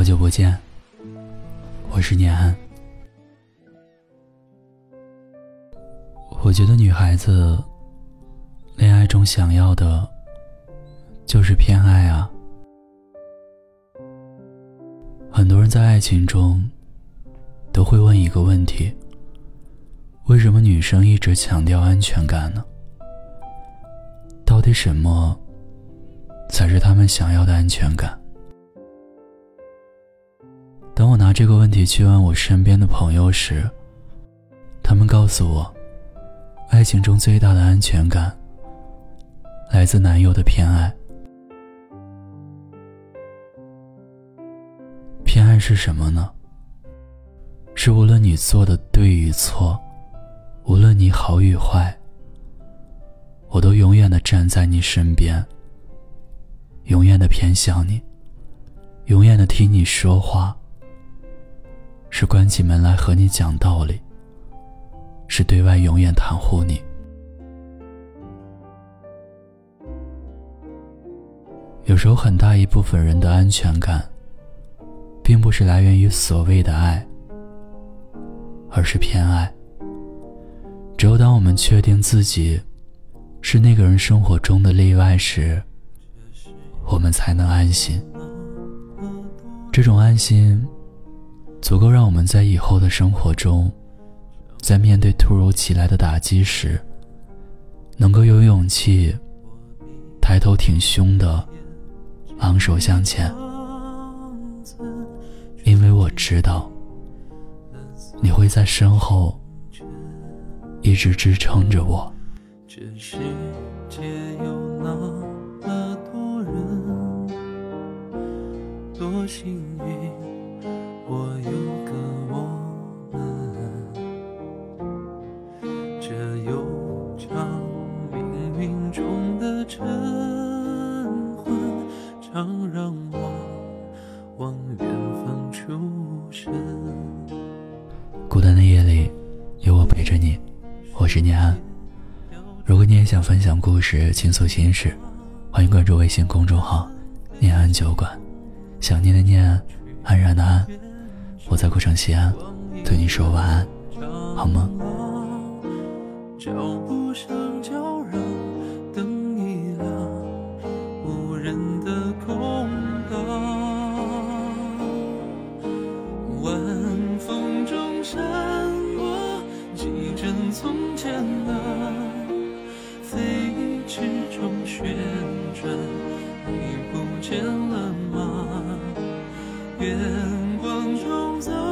好久不见，我是念安。我觉得女孩子恋爱中想要的，就是偏爱啊。很多人在爱情中都会问一个问题：为什么女生一直强调安全感呢？到底什么才是他们想要的安全感？当我拿这个问题去问我身边的朋友时，他们告诉我，爱情中最大的安全感来自男友的偏爱。偏爱是什么呢？是无论你做的对与错，无论你好与坏，我都永远的站在你身边，永远的偏向你，永远的听你说话。是关起门来和你讲道理，是对外永远袒护你。有时候，很大一部分人的安全感，并不是来源于所谓的爱，而是偏爱。只有当我们确定自己是那个人生活中的例外时，我们才能安心。这种安心。足够让我们在以后的生活中，在面对突如其来的打击时，能够有勇气抬头挺胸的昂首向前。因为我知道，你会在身后一直支撑着我。这世界有那么多人，多幸运。我有个我们，这悠长命运中的晨昏，常让我往远方出神。孤单的夜里，有我陪着你，我是念安。如果你也想分享故事、倾诉心事，欢迎关注微信公众号“念安酒馆”。想念的念，安然的安。我在古城西安对你说晚安好吗脚步声叫嚷灯一亮无人的空荡晚风中闪过几帧从前的飞驰中旋转。arms